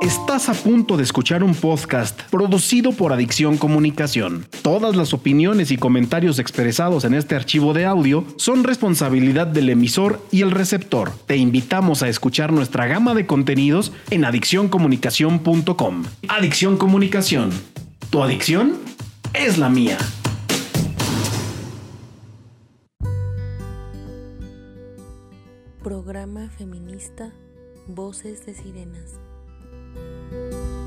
Estás a punto de escuchar un podcast producido por Adicción Comunicación. Todas las opiniones y comentarios expresados en este archivo de audio son responsabilidad del emisor y el receptor. Te invitamos a escuchar nuestra gama de contenidos en adiccioncomunicación.com. Adicción Comunicación. ¿Tu adicción? Es la mía. Programa feminista Voces de Sirenas. thank you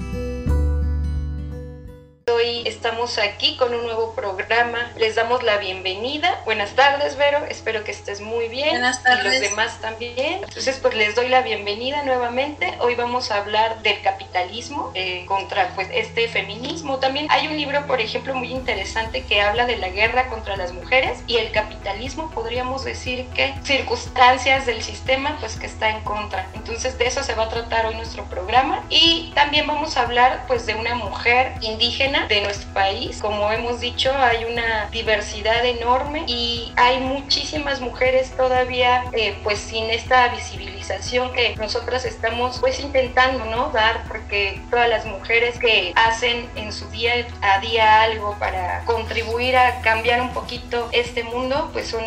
Hoy estamos aquí con un nuevo programa. Les damos la bienvenida. Buenas tardes, Vero. Espero que estés muy bien. Buenas tardes. Y los demás también. Entonces, pues les doy la bienvenida nuevamente. Hoy vamos a hablar del capitalismo eh, contra pues este feminismo. También hay un libro, por ejemplo, muy interesante que habla de la guerra contra las mujeres y el capitalismo. Podríamos decir que circunstancias del sistema, pues que está en contra. Entonces, de eso se va a tratar hoy nuestro programa. Y también vamos a hablar, pues, de una mujer indígena de nuestro país. Como hemos dicho, hay una diversidad enorme y hay muchísimas mujeres todavía eh, pues sin esta visibilización que nosotras estamos pues intentando no dar porque todas las mujeres que hacen en su día a día algo para contribuir a cambiar un poquito este mundo pues son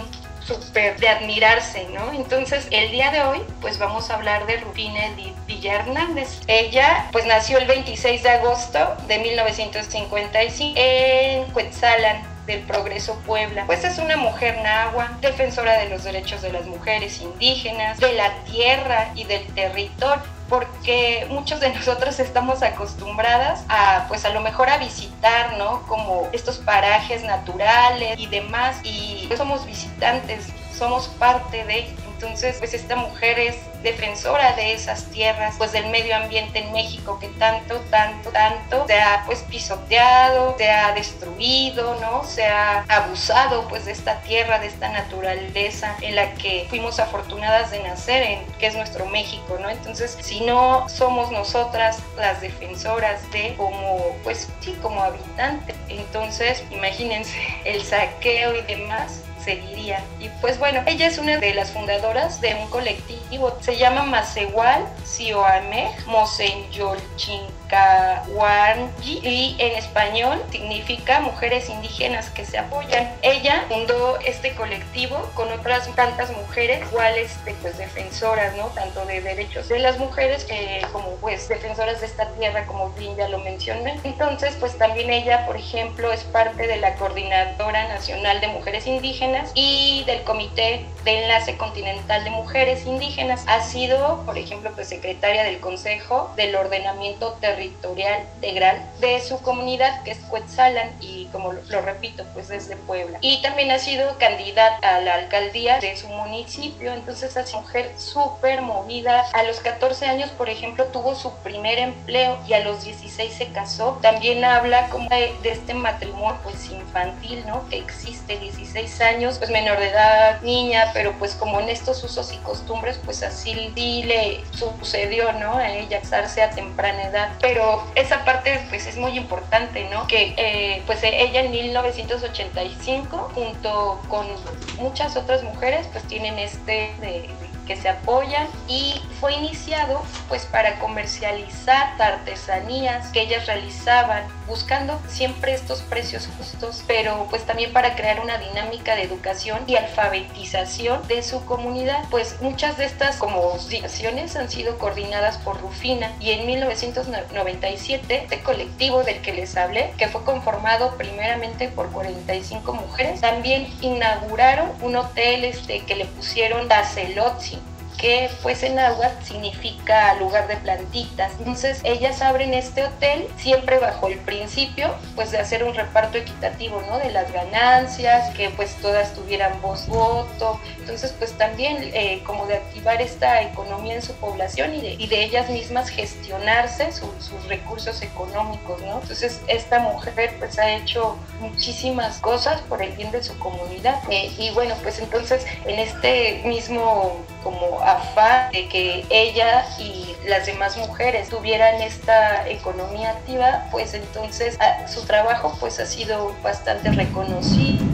súper de admirarse, ¿no? Entonces, el día de hoy, pues vamos a hablar de Rufina Villa Hernández. Ella, pues nació el 26 de agosto de 1955 en Cuetzalan, del Progreso Puebla. Pues es una mujer nahua, defensora de los derechos de las mujeres indígenas, de la tierra y del territorio porque muchos de nosotros estamos acostumbradas a, pues a lo mejor a visitar, ¿no? Como estos parajes naturales y demás, y somos visitantes, somos parte de entonces, pues esta mujer es defensora de esas tierras, pues del medio ambiente en México que tanto, tanto, tanto se ha pues pisoteado, se ha destruido, ¿no? Se ha abusado pues de esta tierra, de esta naturaleza en la que fuimos afortunadas de nacer, en, que es nuestro México, ¿no? Entonces, si no somos nosotras las defensoras de como, pues sí, como habitantes, entonces imagínense el saqueo y demás seguiría. Y pues bueno, ella es una de las fundadoras de un colectivo, se llama Masewal Sioame Mosenyolchinkawanji y en español significa mujeres indígenas que se apoyan. Ella fundó este colectivo con otras tantas mujeres, iguales pues defensoras, ¿no? Tanto de derechos de las mujeres eh, como pues defensoras de esta tierra, como bien ya lo mencioné. Entonces, pues también ella, por ejemplo, es parte de la Coordinadora Nacional de Mujeres Indígenas y del Comité de Enlace Continental de Mujeres Indígenas. Ha sido, por ejemplo, pues secretaria del Consejo del Ordenamiento Territorial Integral de su comunidad, que es Cuetzalan, y como lo, repito, pues desde Puebla. Y también ha sido candidata a la alcaldía de su municipio, entonces es mujer súper movida. A los 14 años, por ejemplo, tuvo su primer empleo y a los 16 se casó. También habla como de, de este matrimonio pues infantil, ¿no? Que existe 16 años, pues menor de edad, niña, pero pues como en estos usos y costumbres, pues así le sucedió, ¿no? A ella casarse a temprana edad. Pero esa parte pues es muy importante, ¿no? Que eh, pues ella en 1985 junto con muchas otras mujeres pues tienen este de que se apoyan y fue iniciado pues para comercializar artesanías que ellas realizaban buscando siempre estos precios justos pero pues también para crear una dinámica de educación y alfabetización de su comunidad. Pues muchas de estas como acciones han sido coordinadas por Rufina y en 1997 este colectivo del que les hablé que fue conformado primeramente por 45 mujeres también inauguraron un hotel este que le pusieron Tazelotzi que pues en agua significa lugar de plantitas. Entonces ellas abren este hotel siempre bajo el principio pues de hacer un reparto equitativo, ¿no? De las ganancias, que pues todas tuvieran voz voto. Entonces pues también eh, como de activar esta economía en su población y de, y de ellas mismas gestionarse sus recursos económicos, ¿no? Entonces esta mujer pues ha hecho muchísimas cosas por el bien de su comunidad. Eh, y bueno, pues entonces en este mismo como afán de que ella y las demás mujeres tuvieran esta economía activa, pues entonces ah, su trabajo pues ha sido bastante reconocido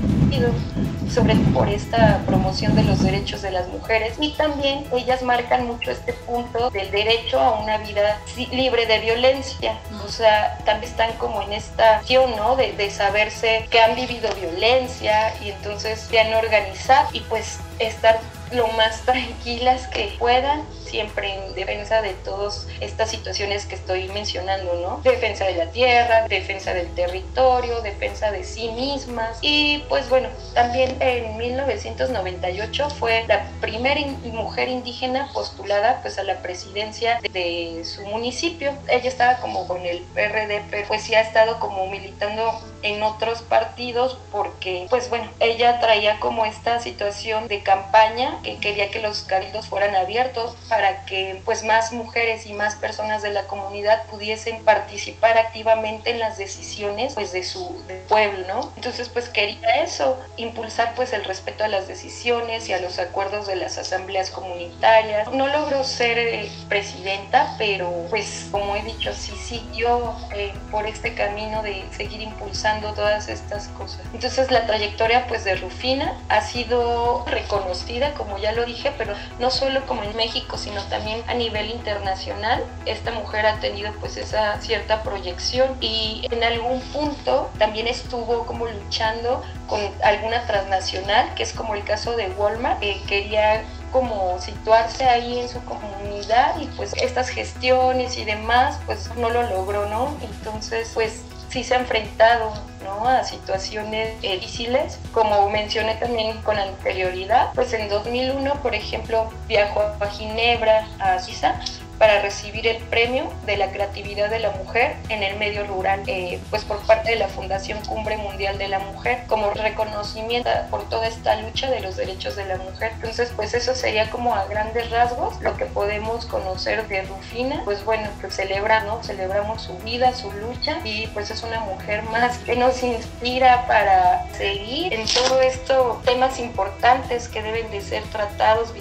sobre todo por esta promoción de los derechos de las mujeres y también ellas marcan mucho este punto del derecho a una vida libre de violencia, o sea, también están como en esta acción, ¿no? De, de saberse que han vivido violencia y entonces se han organizado y pues estar lo más tranquilas que puedan, siempre en defensa de todas estas situaciones que estoy mencionando, ¿no? Defensa de la tierra, defensa del territorio, defensa de sí mismas. Y pues bueno, también en 1998 fue la primera mujer indígena postulada pues a la presidencia de su municipio. Ella estaba como con el PRD, pero pues sí ha estado como militando en otros partidos porque pues bueno, ella traía como esta situación de campaña que quería que los cabildos fueran abiertos para que pues más mujeres y más personas de la comunidad pudiesen participar activamente en las decisiones pues de su pueblo, ¿no? Entonces pues quería eso, impulsar pues el respeto a las decisiones y a los acuerdos de las asambleas comunitarias. No logró ser eh, presidenta, pero pues como he dicho, sí siguió eh, por este camino de seguir impulsando todas estas cosas. Entonces la trayectoria pues de Rufina ha sido reconocida como ya lo dije, pero no solo como en México, sino también a nivel internacional. Esta mujer ha tenido pues esa cierta proyección y en algún punto también estuvo como luchando con alguna transnacional, que es como el caso de Walmart, que quería como situarse ahí en su comunidad y pues estas gestiones y demás pues no lo logró, ¿no? Entonces pues sí se ha enfrentado ¿no? a situaciones difíciles, como mencioné también con anterioridad, pues en 2001, por ejemplo, viajó a Ginebra, a Suiza, para recibir el premio de la creatividad de la mujer en el medio rural, eh, pues por parte de la Fundación Cumbre Mundial de la Mujer, como reconocimiento por toda esta lucha de los derechos de la mujer. Entonces, pues eso sería como a grandes rasgos lo que podemos conocer de Rufina. Pues bueno, pues celebra, ¿no? Celebramos su vida, su lucha y pues es una mujer más que nos inspira para seguir en todo esto temas importantes que deben de ser tratados,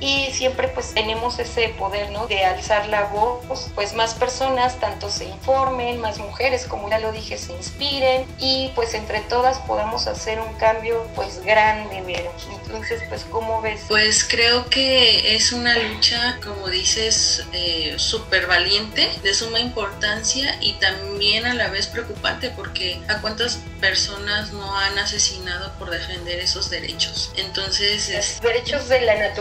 y siempre pues tenemos ese poder, ¿no? De alzar la voz, pues más personas tanto se informen, más mujeres, como ya lo dije, se inspiren y pues entre todas podamos hacer un cambio pues grande, Vero. Entonces, pues, ¿cómo ves? Pues creo que es una lucha, como dices, eh, súper valiente, de suma importancia y también a la vez preocupante porque a cuántas personas no han asesinado por defender esos derechos. Entonces, es... derechos de la naturaleza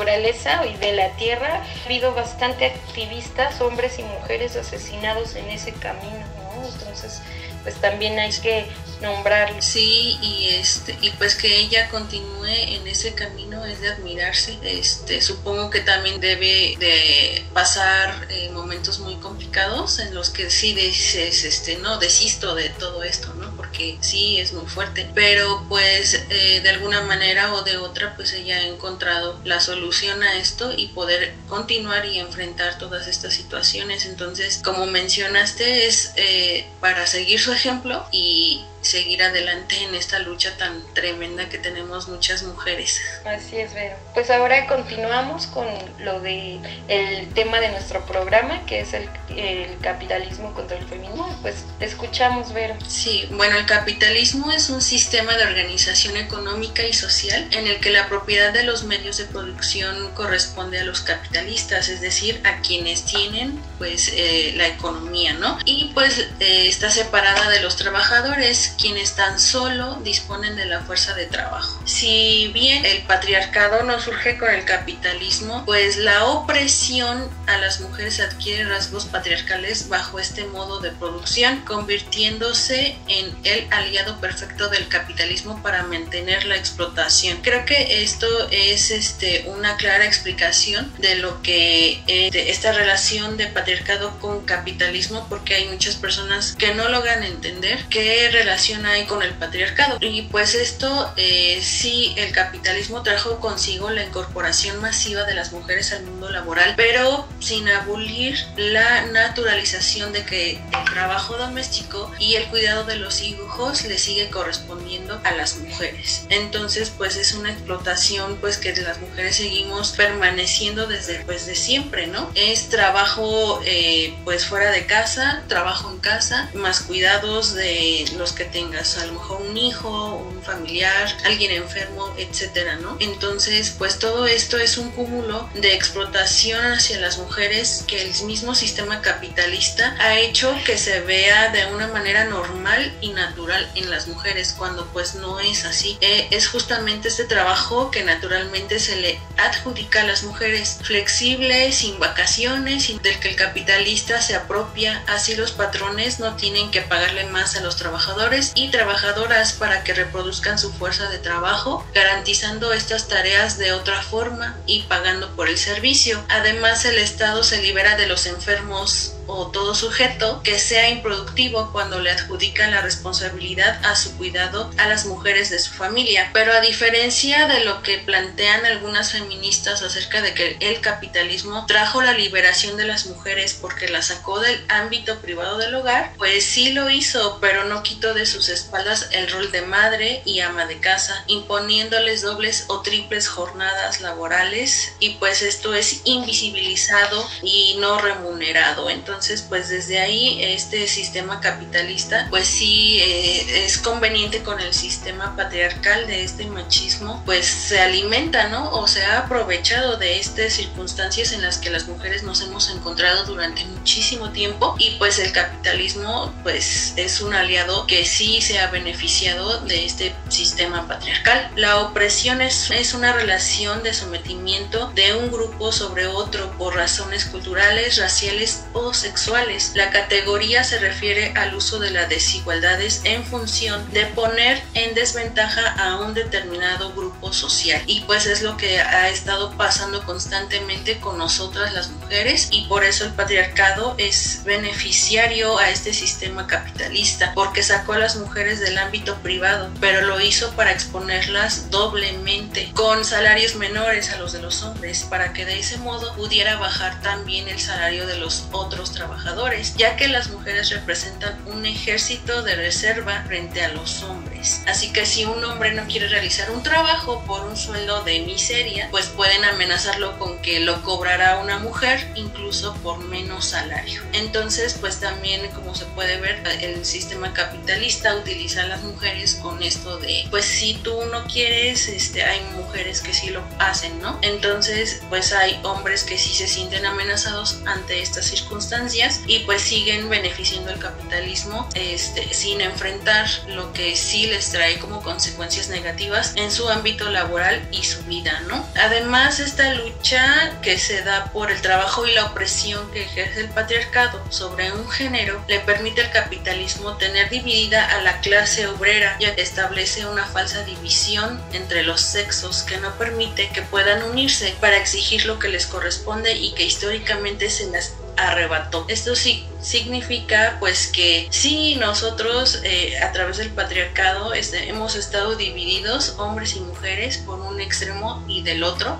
y de la tierra, ha habido bastante activistas, hombres y mujeres asesinados en ese camino, ¿no? Entonces, pues también hay que nombrarlo. Sí, y este y pues que ella continúe en ese camino es de admirarse. Este, supongo que también debe de pasar eh, momentos muy complicados en los que sí dices, este, no, desisto de todo esto, ¿no? Porque sí es muy fuerte, pero pues eh, de alguna manera o de otra pues ella ha encontrado la solución a esto y poder continuar y enfrentar todas estas situaciones. Entonces, como mencionaste, es eh, para seguir su ejemplo y seguir adelante en esta lucha tan tremenda que tenemos muchas mujeres. Así es, Vero. Pues ahora continuamos con lo de el tema de nuestro programa, que es el, el capitalismo contra el feminismo. Pues te escuchamos, Vero. Sí, bueno, el capitalismo es un sistema de organización económica y social en el que la propiedad de los medios de producción corresponde a los capitalistas, es decir, a quienes tienen pues eh, la economía, ¿no? Y pues eh, está separada de los trabajadores quienes tan solo disponen de la fuerza de trabajo. Si bien el patriarcado no surge con el capitalismo, pues la opresión a las mujeres adquiere rasgos patriarcales bajo este modo de producción, convirtiéndose en el aliado perfecto del capitalismo para mantener la explotación. Creo que esto es este, una clara explicación de lo que eh, esta relación de patriarcado con capitalismo, porque hay muchas personas que no logran entender qué relación hay con el patriarcado. Y pues esto eh, sí, el capitalismo trajo consigo la incorporación masiva de las mujeres al mundo laboral, pero sin abolir la naturalización de que el trabajo doméstico y el cuidado de los hijos le sigue correspondiendo a las mujeres. Entonces, pues es una explotación pues que las mujeres seguimos permaneciendo desde pues de siempre, ¿no? Es trabajo eh, pues fuera de casa, trabajo en casa, más cuidados de los que tengas, a lo mejor un hijo, un familiar, alguien enfermo, etcétera, ¿no? Entonces, pues todo esto es un cúmulo de explotación hacia las mujeres que el mismo sistema capitalista ha hecho que se vea de una manera normal y natural en las mujeres cuando pues no es así. Eh, es justamente este trabajo que naturalmente se le adjudica a las mujeres, flexible, sin vacaciones, del que el capitalista se apropia, así los patrones no tienen que pagarle más a los trabajadores y trabajadoras para que reproduzcan su fuerza de trabajo, garantizando estas tareas de otra forma y pagando por el servicio. Además, el Estado se libera de los enfermos o todo sujeto que sea improductivo cuando le adjudica la responsabilidad a su cuidado a las mujeres de su familia. Pero a diferencia de lo que plantean algunas feministas acerca de que el capitalismo trajo la liberación de las mujeres porque la sacó del ámbito privado del hogar, pues sí lo hizo, pero no quitó de sus espaldas el rol de madre y ama de casa, imponiéndoles dobles o triples jornadas laborales y pues esto es invisibilizado y no remunerado. Entonces, entonces, pues desde ahí este sistema capitalista, pues sí eh, es conveniente con el sistema patriarcal de este machismo, pues se alimenta, ¿no? O se ha aprovechado de estas circunstancias en las que las mujeres nos hemos encontrado durante muchísimo tiempo y pues el capitalismo pues es un aliado que sí se ha beneficiado de este sistema patriarcal. La opresión es, es una relación de sometimiento de un grupo sobre otro por razones culturales, raciales o sexuales. La categoría se refiere al uso de las desigualdades en función de poner en desventaja a un determinado grupo social. Y pues es lo que ha estado pasando constantemente con nosotras las mujeres y por eso el patriarcado es beneficiario a este sistema capitalista porque sacó a las mujeres del ámbito privado, pero lo hizo para exponerlas doblemente con salarios menores a los de los hombres para que de ese modo pudiera bajar también el salario de los otros trabajadores, ya que las mujeres representan un ejército de reserva frente a los hombres. Así que si un hombre no quiere realizar un trabajo por un sueldo de miseria, pues pueden amenazarlo con que lo cobrará una mujer, incluso por menos salario. Entonces, pues también como se puede ver, el sistema capitalista utiliza a las mujeres con esto de, pues si tú no quieres, este, hay mujeres que sí lo hacen, ¿no? Entonces, pues hay hombres que sí se sienten amenazados ante estas circunstancias y pues siguen beneficiando el capitalismo este, sin enfrentar lo que sí les trae como consecuencias negativas en su ámbito laboral y su vida, ¿no? Además, esta lucha que se da por el trabajo y la opresión que ejerce el patriarcado sobre un género le permite al capitalismo tener dividida a la clase obrera ya que establece una falsa división entre los sexos que no permite que puedan unirse para exigir lo que les corresponde y que históricamente se las arrebató. Esto sí significa pues que sí nosotros eh, a través del patriarcado este, hemos estado divididos hombres y mujeres por un extremo y del otro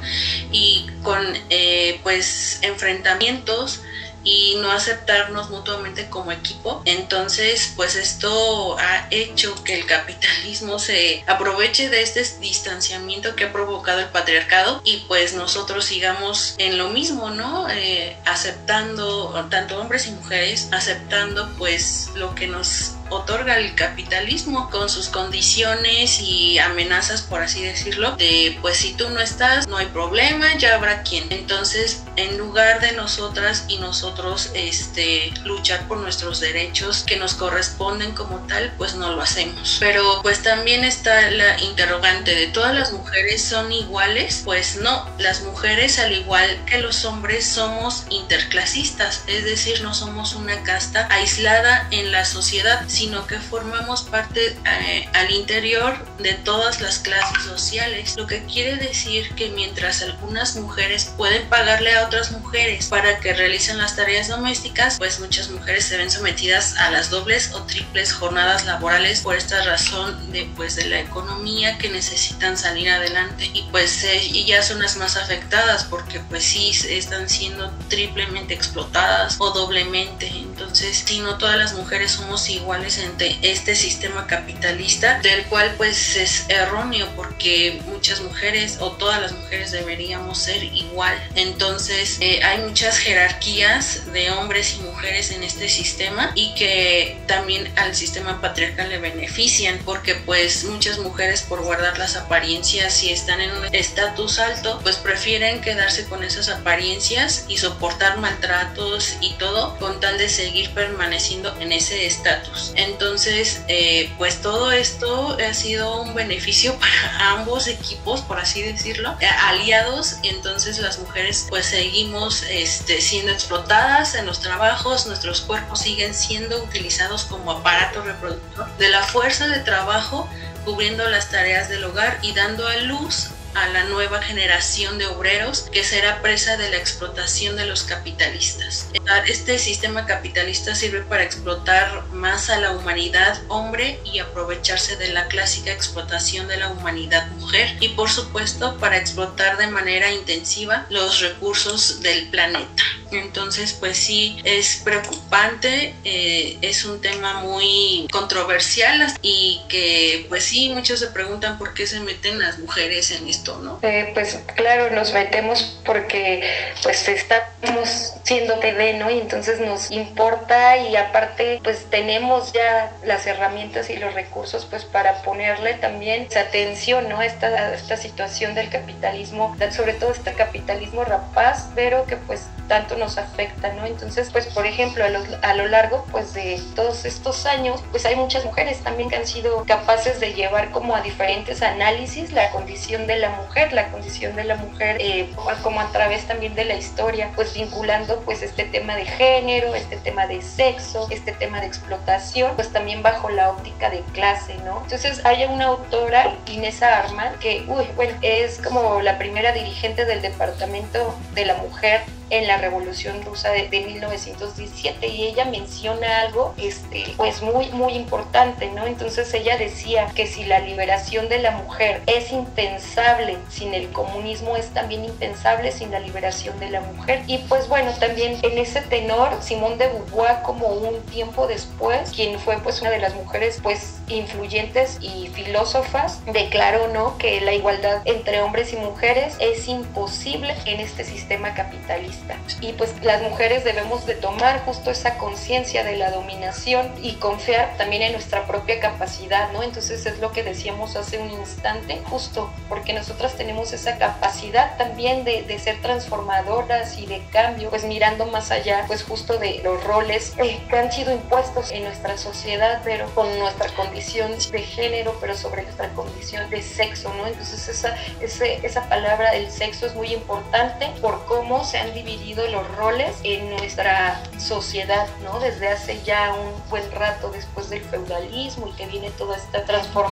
y con eh, pues enfrentamientos y no aceptarnos mutuamente como equipo. Entonces, pues esto ha hecho que el capitalismo se aproveche de este distanciamiento que ha provocado el patriarcado y pues nosotros sigamos en lo mismo, ¿no? Eh, aceptando, tanto hombres y mujeres, aceptando pues lo que nos otorga el capitalismo con sus condiciones y amenazas, por así decirlo, de pues si tú no estás, no hay problema, ya habrá quien. Entonces, en lugar de nosotras y nosotros este, luchar por nuestros derechos que nos corresponden como tal, pues no lo hacemos. Pero pues también está la interrogante de todas las mujeres son iguales, pues no, las mujeres al igual que los hombres somos interclasistas, es decir, no somos una casta aislada en la sociedad, sino que formamos parte eh, al interior de todas las clases sociales, lo que quiere decir que mientras algunas mujeres pueden pagarle a otras mujeres para que realicen las tareas domésticas, pues muchas mujeres se ven sometidas a las dobles o triples jornadas laborales por esta razón de pues de la economía que necesitan salir adelante. Y pues ellas son las más afectadas porque pues sí están siendo triplemente explotadas o doblemente. Entonces si no todas las mujeres somos iguales ante este sistema capitalista del cual pues es erróneo porque muchas mujeres o todas las mujeres deberíamos ser igual. Entonces eh, hay muchas jerarquías de hombres y mujeres en este sistema y que también al sistema patriarcal le benefician porque pues muchas mujeres por guardar las apariencias y están en un estatus alto pues prefieren quedarse con esas apariencias y soportar maltratos y todo con tal de seguir permaneciendo en ese estatus entonces eh, pues todo esto ha sido un beneficio para ambos equipos por así decirlo eh, aliados. Entonces las mujeres pues seguimos este, siendo explotadas en los trabajos. Nuestros cuerpos siguen siendo utilizados como aparato reproductor de la fuerza de trabajo cubriendo las tareas del hogar y dando a luz a la nueva generación de obreros que será presa de la explotación de los capitalistas. Este sistema capitalista sirve para explotar más a la humanidad hombre y aprovecharse de la clásica explotación de la humanidad mujer y por supuesto para explotar de manera intensiva los recursos del planeta. Entonces pues sí es preocupante, eh, es un tema muy controversial y que pues sí muchos se preguntan por qué se meten las mujeres en esto eh, pues claro, nos metemos porque pues estamos siendo TV, ¿no? Y entonces nos importa y aparte pues tenemos ya las herramientas y los recursos pues para ponerle también atención, ¿no? Esta, esta situación del capitalismo, sobre todo este capitalismo rapaz, pero que pues tanto nos afecta, ¿no? Entonces, pues por ejemplo, a lo, a lo largo pues de todos estos años, pues hay muchas mujeres también que han sido capaces de llevar como a diferentes análisis la condición de la mujer, la condición de la mujer eh, como a través también de la historia, pues vinculando pues este tema de género, este tema de sexo, este tema de explotación, pues también bajo la óptica de clase, ¿no? Entonces hay una autora, Inesa Arman, que, uy, bueno, es como la primera dirigente del Departamento de la Mujer en la Revolución Rusa de, 1917 y ella menciona algo este, pues muy, muy importante, ¿no? Entonces ella decía que si la liberación de la mujer es impensable sin el comunismo, es también impensable sin la liberación de la mujer. Y pues bueno, también en ese tenor, Simón de Beauvoir como un tiempo después, quien fue pues una de las mujeres pues influyentes y filósofas, declaró, ¿no? Que la igualdad entre hombres y mujeres es imposible en este sistema capitalista. Y pues las mujeres debemos de tomar justo esa conciencia de la dominación y confiar también en nuestra propia capacidad, ¿no? Entonces es lo que decíamos hace un instante, justo porque nosotras tenemos esa capacidad también de, de ser transformadoras y de cambio, pues mirando más allá, pues justo de los roles eh, que han sido impuestos en nuestra sociedad, pero con nuestra condición de género, pero sobre nuestra condición de sexo, ¿no? Entonces esa, ese, esa palabra del sexo es muy importante por cómo se han dividido los roles en nuestra sociedad, ¿no? Desde hace ya un buen rato después del feudalismo y que viene toda esta transformación.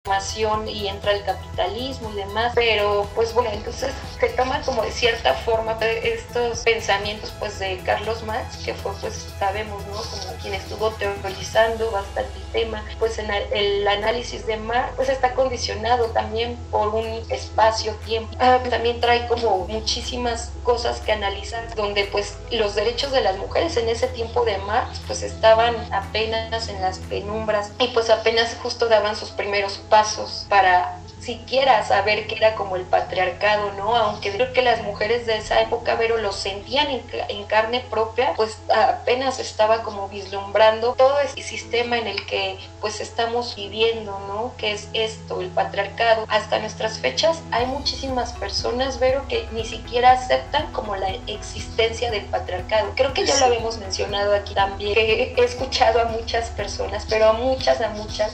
Y entra el capitalismo y demás, pero pues bueno, entonces se toma como de cierta forma estos pensamientos pues de Carlos Marx, que fue pues sabemos, ¿no? Como quien estuvo teorizando bastante el tema, pues en el análisis de Marx pues está condicionado también por un espacio-tiempo. Ah, también trae como muchísimas cosas que analizar, donde pues los derechos de las mujeres en ese tiempo de Marx pues estaban apenas en las penumbras y pues apenas justo daban sus primeros pasos para siquiera saber que era como el patriarcado, ¿no? Aunque creo que las mujeres de esa época, pero lo sentían en, carne propia, pues apenas estaba como vislumbrando todo ese sistema en el que pues estamos viviendo, ¿no? Que es esto, el patriarcado. Hasta nuestras fechas hay muchísimas personas, Vero, que ni siquiera aceptan como la existencia del patriarcado. Creo que ya lo habíamos mencionado aquí también, que he escuchado a muchas personas, pero a muchas, a muchas,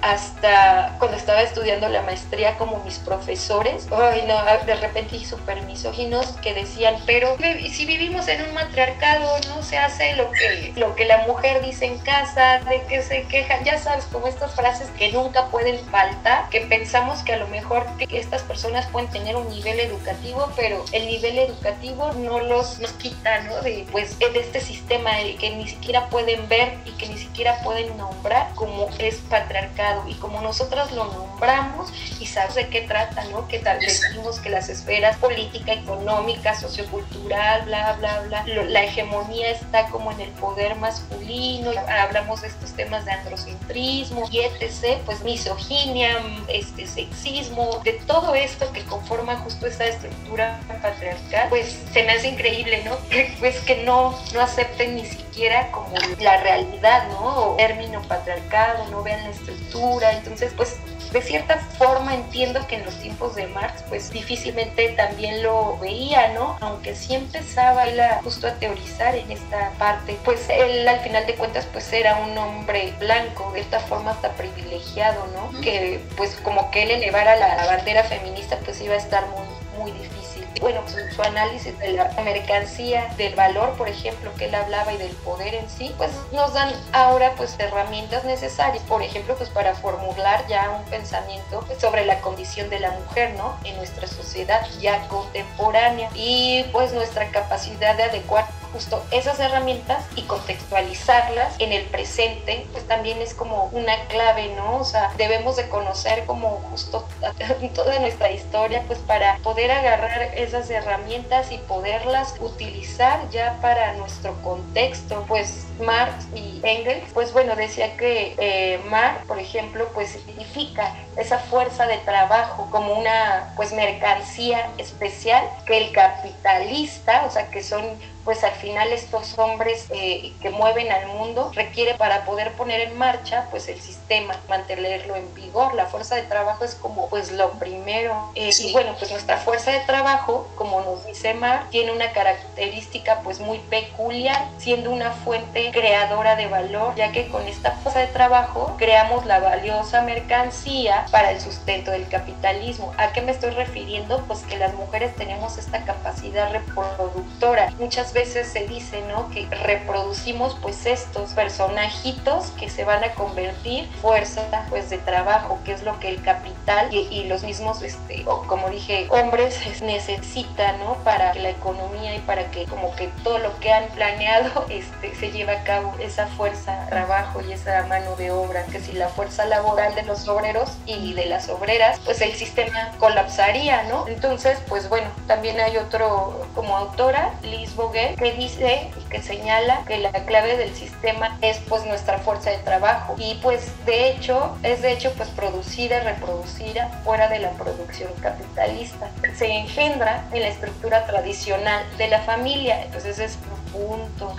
hasta cuando estaba estudiando la maestría, maestría como mis profesores, ay no, de repente súper misóginos que decían, pero si vivimos en un matriarcado, no se hace lo que, lo que la mujer dice en casa, de que se quejan, ya sabes, como estas frases que nunca pueden faltar, que pensamos que a lo mejor estas personas pueden tener un nivel educativo, pero el nivel educativo no los nos quita, ¿no? De, pues, de este sistema que ni siquiera pueden ver y que ni siquiera pueden nombrar como es patriarcado. Y como nosotros lo nombramos y sabes de qué trata, ¿no? Que tal vez decimos que las esferas política, económica, sociocultural, bla, bla, bla, la hegemonía está como en el poder masculino, hablamos de estos temas de androcentrismo y etc., pues misoginia, este sexismo, de todo esto que conforma justo esta estructura patriarcal, pues se me hace increíble, ¿no? Pues que no, no acepten ni siquiera como la realidad, ¿no? O término patriarcado, no vean la estructura, entonces pues de cierta forma entiendo que en los tiempos de Marx pues difícilmente también lo veía, ¿no? Aunque sí empezaba él a, justo a teorizar en esta parte, pues él al final de cuentas pues era un hombre blanco, de esta forma hasta privilegiado, ¿no? Que pues como que él elevara la, la bandera feminista pues iba a estar muy, muy difícil bueno, su, análisis de la mercancía, del valor, por ejemplo, que él hablaba y del poder en sí, pues nos dan ahora pues herramientas necesarias, por ejemplo, pues para formular ya un pensamiento sobre la condición de la mujer, ¿no? En nuestra sociedad ya contemporánea y pues nuestra capacidad de adecuar justo esas herramientas y contextualizarlas en el presente, pues también es como una clave, ¿no? O sea, debemos de conocer como justo toda nuestra historia, pues para poder agarrar esas herramientas y poderlas utilizar ya para nuestro contexto. Pues Marx y Engels, pues bueno, decía que eh, Marx, por ejemplo, pues significa esa fuerza de trabajo como una pues mercancía especial que el capitalista, o sea, que son pues al final estos hombres eh, que mueven al mundo requiere para poder poner en marcha pues el sistema, mantenerlo en vigor. La fuerza de trabajo es como pues lo primero. Eh, y bueno, pues nuestra fuerza de trabajo, como nos dice Mar, tiene una característica pues muy peculiar, siendo una fuente creadora de valor, ya que con esta fuerza de trabajo creamos la valiosa mercancía para el sustento del capitalismo. ¿A qué me estoy refiriendo? Pues que las mujeres tenemos esta capacidad reproductora. Muchas veces se dice, ¿no? Que reproducimos pues estos personajitos que se van a convertir fuerza pues de trabajo, que es lo que el capital y, los mismos, este, como dije, hombres necesitan, ¿no? Para que la economía y para que como que todo lo que han planeado este, se lleve a cabo esa fuerza, trabajo y esa mano de obra, que si la fuerza laboral de los obreros y de las obreras, pues el sistema colapsaría, ¿no? Entonces, pues bueno, también hay otro como autora, Liz Que dice y que señala que la clave del sistema es pues nuestra fuerza de trabajo y pues de hecho es de hecho pues producida reproducida fuera de la producción capitalista. Se engendra en la estructura tradicional de la familia, entonces es punto,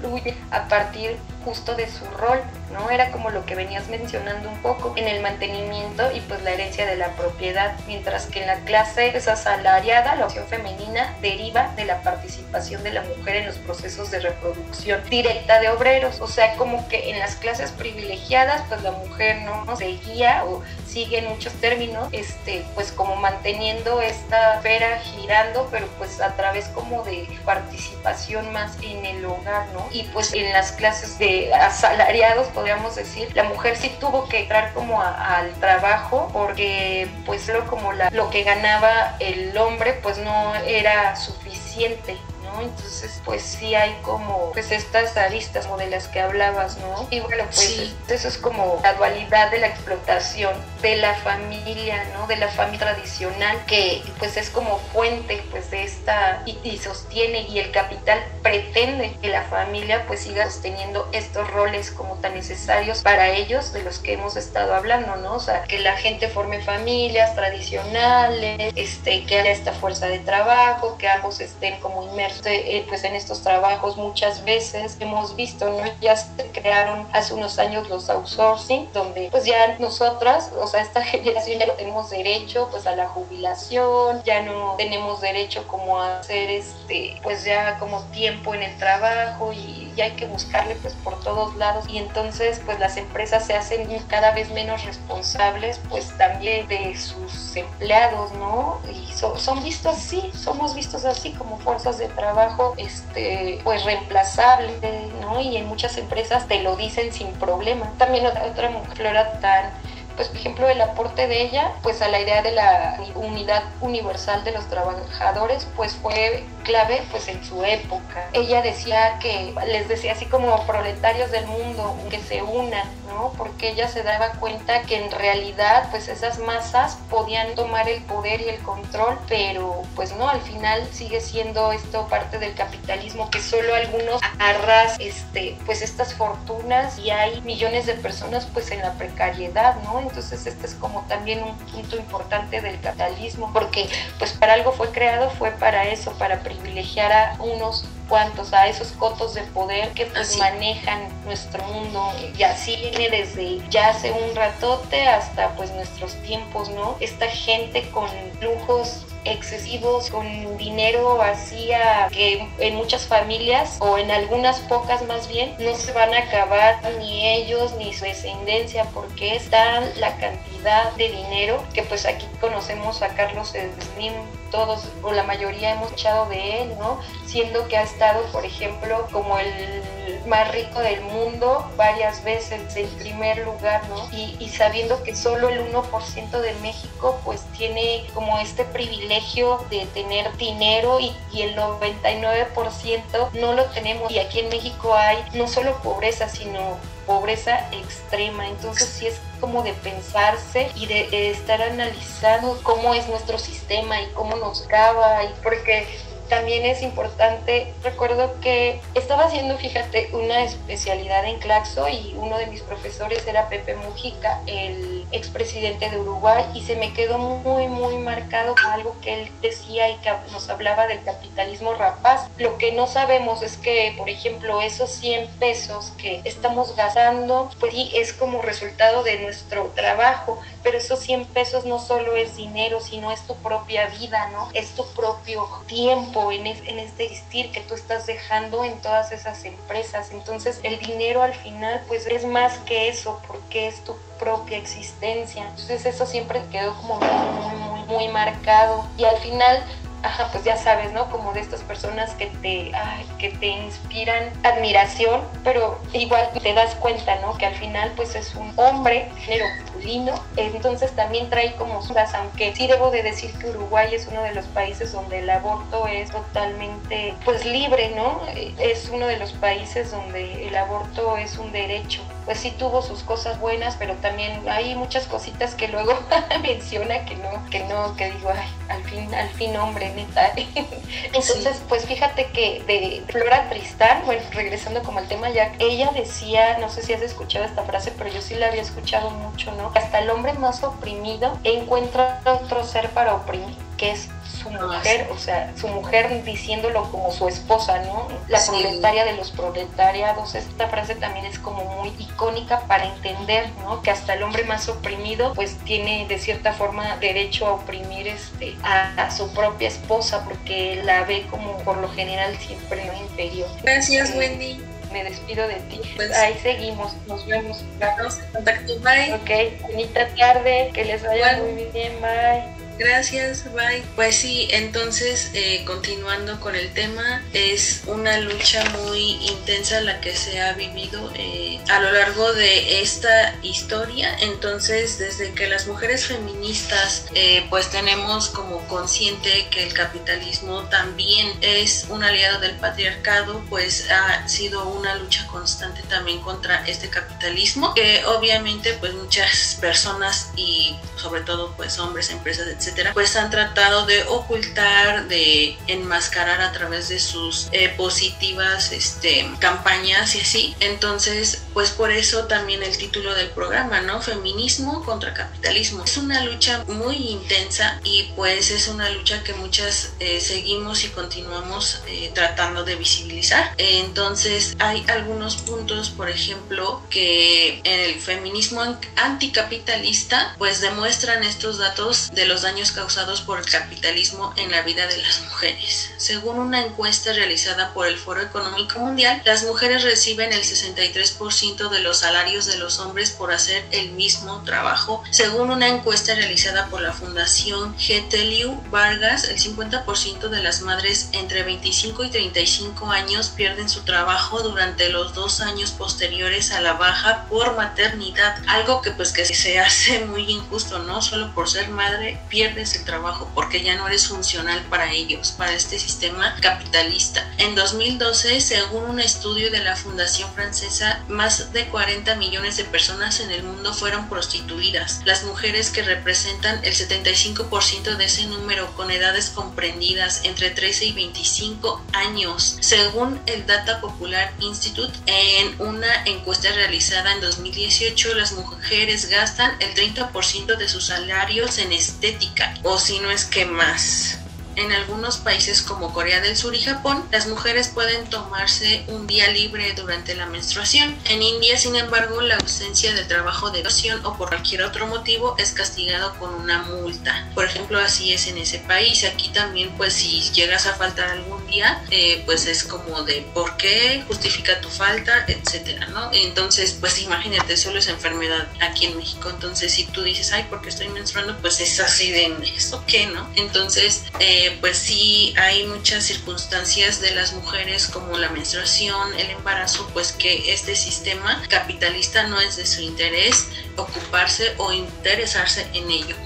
fluye a partir justo de su rol, ¿no? Era como lo que venías mencionando un poco en el mantenimiento y pues la herencia de la propiedad, mientras que en la clase asalariada la opción femenina deriva de la participación de la mujer en los procesos de reproducción directa de obreros. O sea, como que en las clases privilegiadas, pues la mujer no seguía o sigue en muchos términos, este, pues como manteniendo esta esfera girando, pero pues a través como de participación más en el hogar, ¿no? Y pues en las clases de asalariados, podríamos decir, la mujer sí tuvo que entrar como al trabajo porque pues lo como la, lo que ganaba el hombre pues no era suficiente entonces, pues sí hay como, pues estas aristas como de las que hablabas, ¿no? Y bueno, pues eso es como la dualidad de la explotación de la familia, ¿no? De la familia tradicional, que pues es como fuente, pues de esta, y, y sostiene, y el capital pretende que la familia pues siga sosteniendo estos roles como tan necesarios para ellos, de los que hemos estado hablando, ¿no? O sea, que la gente forme familias tradicionales, este, que haya esta fuerza de trabajo, que ambos estén como inmersos eh, pues en estos trabajos muchas veces hemos visto, ¿no? Ya se crearon hace unos años los outsourcing, donde pues ya nosotras, o sea, esta generación ya no tenemos derecho pues a la jubilación, ya no tenemos derecho como a hacer este, pues ya como tiempo en el trabajo y ya hay que buscarle pues por todos lados y entonces pues las empresas se hacen cada vez menos responsables pues también de sus empleados, ¿no? Y son vistos así, somos vistos así como fuerzas de trabajo este pues reemplazables, ¿no? Y en muchas empresas te lo dicen sin problema. También otra, otra Flora Tan, pues por ejemplo el aporte de ella pues a la idea de la unidad universal de los trabajadores pues fue clave pues en su época. Ella decía que les decía así como proletarios del mundo que se unan, ¿no? Porque ella se daba cuenta que en realidad pues esas masas podían tomar el poder y el control, pero pues no, al final sigue siendo esto parte del capitalismo que solo algunos arras este pues estas fortunas y hay millones de personas pues en la precariedad, ¿no? Entonces este es como también un punto importante del capitalismo, porque pues para algo fue creado, fue para eso, para privilegiar a unos cuantos, a esos cotos de poder que pues manejan nuestro mundo y así viene desde ya hace un ratote hasta pues nuestros tiempos, ¿no? Esta gente con lujos excesivos con dinero vacía que en muchas familias o en algunas pocas más bien no se van a acabar ni ellos ni su descendencia porque está la cantidad de dinero que pues aquí conocemos a Carlos Slim todos o la mayoría hemos echado de él, ¿no? Siendo que ha estado, por ejemplo, como el más rico del mundo varias veces en primer lugar, ¿no? Y, sabiendo que solo el 1% de México pues tiene como este privilegio de tener dinero y, y el 99% no lo tenemos. Y aquí en México hay no solo pobreza, sino pobreza extrema. Entonces sí es como de pensarse y de, estar analizando cómo es nuestro sistema y cómo nos acaba y porque también es importante, recuerdo que estaba haciendo, fíjate, una especialidad en Claxo y uno de mis profesores era Pepe Mujica, el expresidente de Uruguay, y se me quedó muy, muy marcado algo que él decía y que nos hablaba del capitalismo rapaz. Lo que no sabemos es que, por ejemplo, esos 100 pesos que estamos gastando, pues sí, es como resultado de nuestro trabajo, pero esos 100 pesos no solo es dinero, sino es tu propia vida, ¿no? Es tu propio tiempo en, en este existir que tú estás dejando en todas esas empresas. Entonces el dinero al final pues es más que eso porque es tu propia existencia. Entonces eso siempre quedó como muy, muy, muy marcado. Y al final ajá, pues ya sabes, ¿no? Como de estas personas que te, que te inspiran admiración, pero igual te das cuenta, ¿no? Que al final pues es un hombre, género masculino, entonces también trae como dudas, aunque sí debo de decir que Uruguay es uno de los países donde el aborto es totalmente pues libre, ¿no? Es uno de los países donde el aborto es un derecho. Pues sí tuvo sus cosas buenas, pero también hay muchas cositas que luego menciona que no, que no, que digo, ay, al fin, al fin hombre, neta. Entonces, pues fíjate que de Flora Tristán, bueno, regresando como al tema ya, ella decía, no sé si has escuchado esta frase, pero yo sí la había escuchado mucho, ¿no? Hasta el hombre más oprimido encuentra otro ser para oprimir, que es su mujer, o sea, su mujer diciéndolo como su esposa, ¿no? La proletaria de los proletariados. Esta frase también es como muy icónica para entender, ¿no? Que hasta el hombre más oprimido, pues tiene de cierta forma derecho a oprimir este, a, su propia esposa, porque la ve como por lo general siempre inferior. Gracias, Wendy me despido de ti. Pues, Ahí seguimos, nos vemos. En contacto, bye. Ok, bonita tarde, que les vaya muy bien, bye. Gracias, bye. Pues sí, entonces eh, continuando con el tema, es una lucha muy intensa la que se ha vivido eh, a lo largo de esta historia. Entonces, desde que las mujeres feministas eh, pues tenemos como consciente que el capitalismo también es un aliado del patriarcado, pues ha sido una lucha constante también contra este capitalismo, que obviamente pues muchas personas y sobre todo pues hombres, empresas, etc pues han tratado de ocultar, de enmascarar a través de sus eh, positivas este, campañas y así. Entonces, pues por eso también el título del programa, ¿no? Feminismo contra capitalismo. Es una lucha muy intensa y pues es una lucha que muchas eh, seguimos y continuamos eh, tratando de visibilizar. Entonces, hay algunos puntos, por ejemplo, que el feminismo anticapitalista pues demuestran estos datos de los daños causados por el capitalismo en la vida de las mujeres. Según una encuesta realizada por el Foro Económico Mundial, las mujeres reciben el 63% de los salarios de los hombres por hacer el mismo trabajo. Según una encuesta realizada por la Fundación Geteliu Vargas, el 50% de las madres entre 25 y 35 años pierden su trabajo durante los dos años posteriores a la baja por maternidad, algo que pues que se hace muy injusto, ¿no? Solo por ser madre pierde pierdes el trabajo porque ya no eres funcional para ellos, para este sistema capitalista. En 2012, según un estudio de la Fundación Francesa, más de 40 millones de personas en el mundo fueron prostituidas. Las mujeres que representan el 75% de ese número con edades comprendidas entre 13 y 25 años. Según el Data Popular Institute, en una encuesta realizada en 2018, las mujeres gastan el 30% de sus salarios en estética o si no es que más. En algunos países como Corea del Sur y Japón, las mujeres pueden tomarse un día libre durante la menstruación. En India, sin embargo, la ausencia de trabajo de oración o por cualquier otro motivo es castigado con una multa. Por ejemplo, así es en ese país. Aquí también, pues si llegas a faltar algún día, eh, pues es como de por qué justifica tu falta, etcétera, ¿no? Entonces, pues imagínate, solo es enfermedad aquí en México. Entonces, si tú dices, ay, porque estoy menstruando, pues es así de eso qué, ¿no? Entonces, eh, pues sí hay muchas circunstancias de las mujeres como la menstruación, el embarazo, pues que este sistema capitalista no es de su interés ocuparse o interesarse en ello.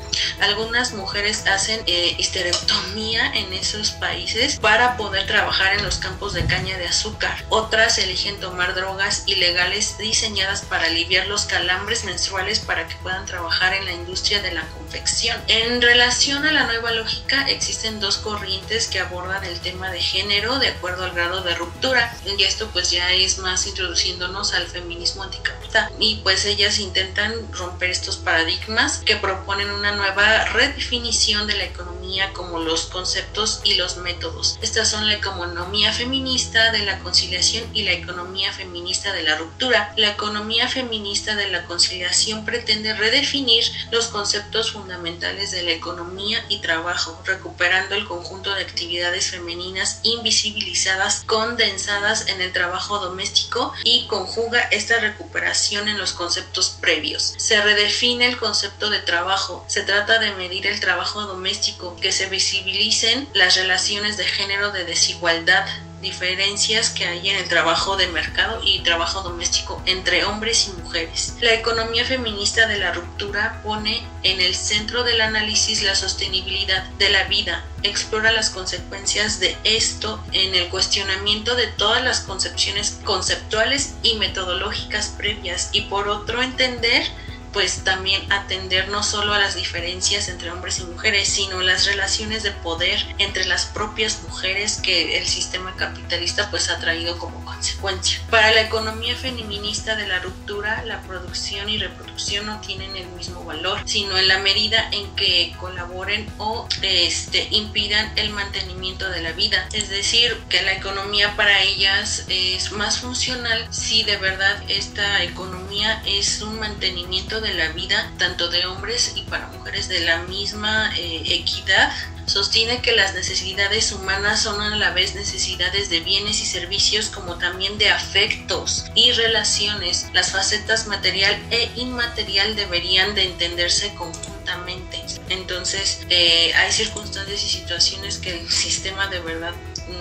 Algunas mujeres hacen eh, histerectomía en esos países para poder trabajar en los campos de caña de azúcar. Otras eligen tomar drogas ilegales diseñadas para aliviar los calambres menstruales para que puedan trabajar en la industria de la confección. En relación a la nueva lógica, existen dos corrientes que abordan el tema de género de acuerdo al grado de ruptura. Y esto pues ya es más introduciéndonos al feminismo anticapitalista. Y pues ellas intentan romper estos paradigmas que proponen una nueva redefinición de la economía como los conceptos y los métodos. Estas son la economía feminista de la conciliación y la economía feminista de la ruptura. La economía feminista de la conciliación pretende redefinir los conceptos fundamentales de la economía y trabajo, recuperando el conjunto de actividades femeninas invisibilizadas, condensadas en el trabajo doméstico y conjuga esta recuperación en los conceptos previos. Se redefine el concepto de trabajo, se trata de medir el trabajo doméstico, que se visibilicen las relaciones de género de desigualdad diferencias que hay en el trabajo de mercado y trabajo doméstico entre hombres y mujeres. La economía feminista de la ruptura pone en el centro del análisis la sostenibilidad de la vida, explora las consecuencias de esto en el cuestionamiento de todas las concepciones conceptuales y metodológicas previas y por otro entender pues también atender no solo a las diferencias entre hombres y mujeres, sino las relaciones de poder entre las propias mujeres que el sistema capitalista pues ha traído como consecuencia. Para la economía feminista de la ruptura, la producción y reproducción no tienen el mismo valor, sino en la medida en que colaboren o este, impidan el mantenimiento de la vida. Es decir, que la economía para ellas es más funcional si de verdad esta economía es un mantenimiento de la vida tanto de hombres y para mujeres de la misma eh, equidad sostiene que las necesidades humanas son a la vez necesidades de bienes y servicios como también de afectos y relaciones. Las facetas material e inmaterial deberían de entenderse conjuntamente. Entonces eh, hay circunstancias y situaciones que el sistema de verdad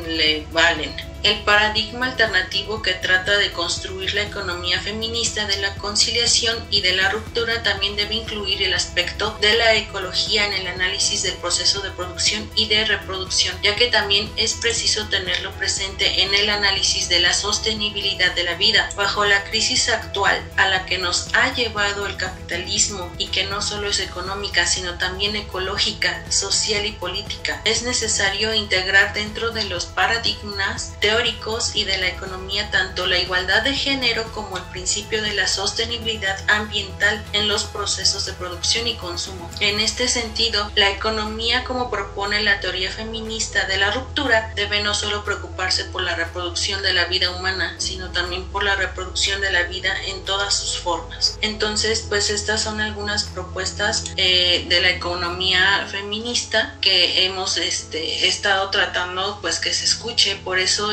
le valen. El paradigma alternativo que trata de construir la economía feminista de la conciliación y de la ruptura también debe incluir el aspecto de la ecología en el análisis del proceso de producción y de reproducción, ya que también es preciso tenerlo presente en el análisis de la sostenibilidad de la vida. Bajo la crisis actual a la que nos ha llevado el capitalismo y que no solo es económica, sino también ecológica, social y política, es necesario integrar dentro de los paradigmas teóricos y de la economía tanto la igualdad de género como el principio de la sostenibilidad ambiental en los procesos de producción y consumo. En este sentido, la economía como propone la teoría feminista de la ruptura debe no solo preocuparse por la reproducción de la vida humana, sino también por la reproducción de la vida en todas sus formas. Entonces, pues estas son algunas propuestas eh, de la economía feminista que hemos este, estado tratando pues que se escuche, por eso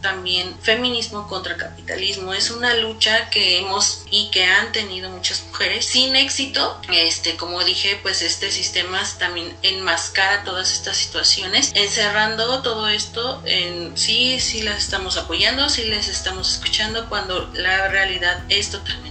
también feminismo contra capitalismo. Es una lucha que hemos y que han tenido muchas mujeres sin éxito. Este, como dije, pues este sistema también enmascara todas estas situaciones, encerrando todo esto en sí, sí las estamos apoyando, sí les estamos escuchando cuando la realidad es totalmente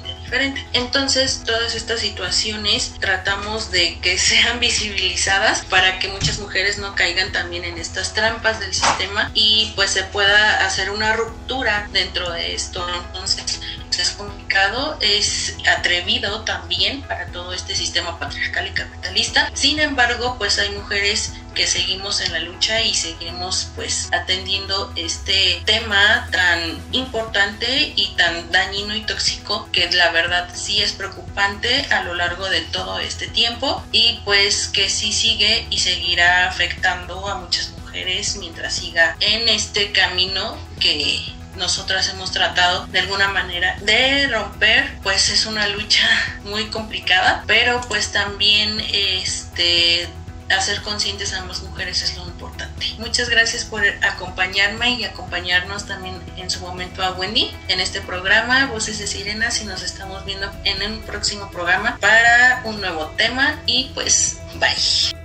Entonces, todas estas situaciones tratamos de que sean visibilizadas para que muchas mujeres no caigan también en estas trampas del sistema y pues se pueda hacer una ruptura dentro de esto. Entonces, es complicado, es atrevido también para todo este sistema patriarcal y capitalista. Sin embargo, pues hay mujeres que seguimos en la lucha y seguimos pues atendiendo este tema tan importante y tan dañino y tóxico que la verdad sí es preocupante a lo largo de todo este tiempo y pues que sí sigue y seguirá afectando a muchas mujeres mientras siga en este camino que nosotras hemos tratado de alguna manera de romper, pues es una lucha muy complicada, pero pues también este hacer conscientes a ambas mujeres es lo importante. Muchas gracias por acompañarme y acompañarnos también en su momento a Wendy en este programa Voces de Sirenas y nos estamos viendo en un próximo programa para un nuevo tema y pues bye.